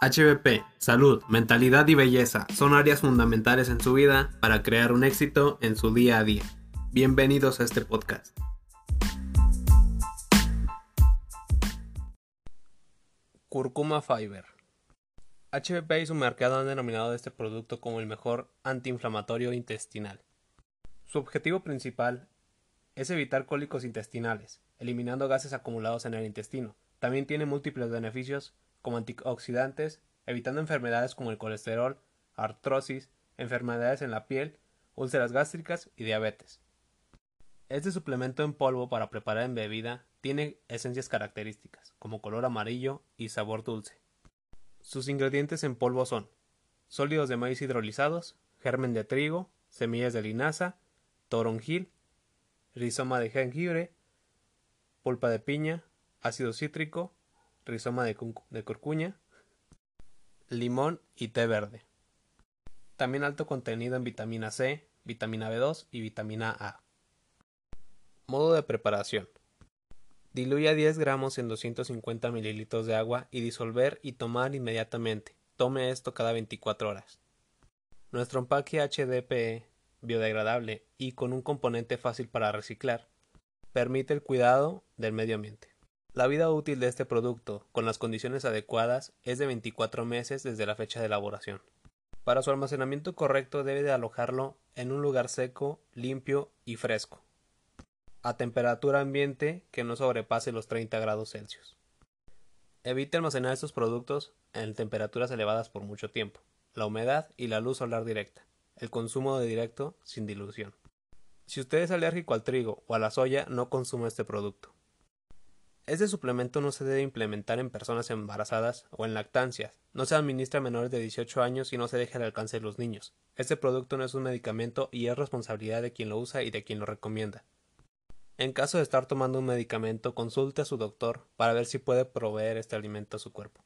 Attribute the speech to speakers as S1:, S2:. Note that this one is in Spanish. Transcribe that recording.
S1: HBP, salud, mentalidad y belleza son áreas fundamentales en su vida para crear un éxito en su día a día. Bienvenidos a este podcast. Curcuma Fiber. HBP y su mercado han denominado este producto como el mejor antiinflamatorio intestinal. Su objetivo principal es evitar cólicos intestinales, eliminando gases acumulados en el intestino. También tiene múltiples beneficios como antioxidantes, evitando enfermedades como el colesterol, artrosis, enfermedades en la piel, úlceras gástricas y diabetes. Este suplemento en polvo para preparar en bebida tiene esencias características, como color amarillo y sabor dulce. Sus ingredientes en polvo son sólidos de maíz hidrolizados, germen de trigo, semillas de linaza, toronjil, rizoma de jengibre, pulpa de piña, ácido cítrico, rizoma de, de curcuña, limón y té verde. También alto contenido en vitamina C, vitamina B2 y vitamina A. Modo de preparación. Diluya 10 gramos en 250 mililitros de agua y disolver y tomar inmediatamente. Tome esto cada 24 horas. Nuestro empaque HDPE, biodegradable y con un componente fácil para reciclar, permite el cuidado del medio ambiente. La vida útil de este producto, con las condiciones adecuadas, es de 24 meses desde la fecha de elaboración. Para su almacenamiento correcto debe de alojarlo en un lugar seco, limpio y fresco, a temperatura ambiente que no sobrepase los 30 grados Celsius. Evite almacenar estos productos en temperaturas elevadas por mucho tiempo, la humedad y la luz solar directa, el consumo de directo sin dilución. Si usted es alérgico al trigo o a la soya, no consuma este producto. Este suplemento no se debe implementar en personas embarazadas o en lactancias. No se administra a menores de 18 años y no se deja al alcance de los niños. Este producto no es un medicamento y es responsabilidad de quien lo usa y de quien lo recomienda. En caso de estar tomando un medicamento, consulte a su doctor para ver si puede proveer este alimento a su cuerpo.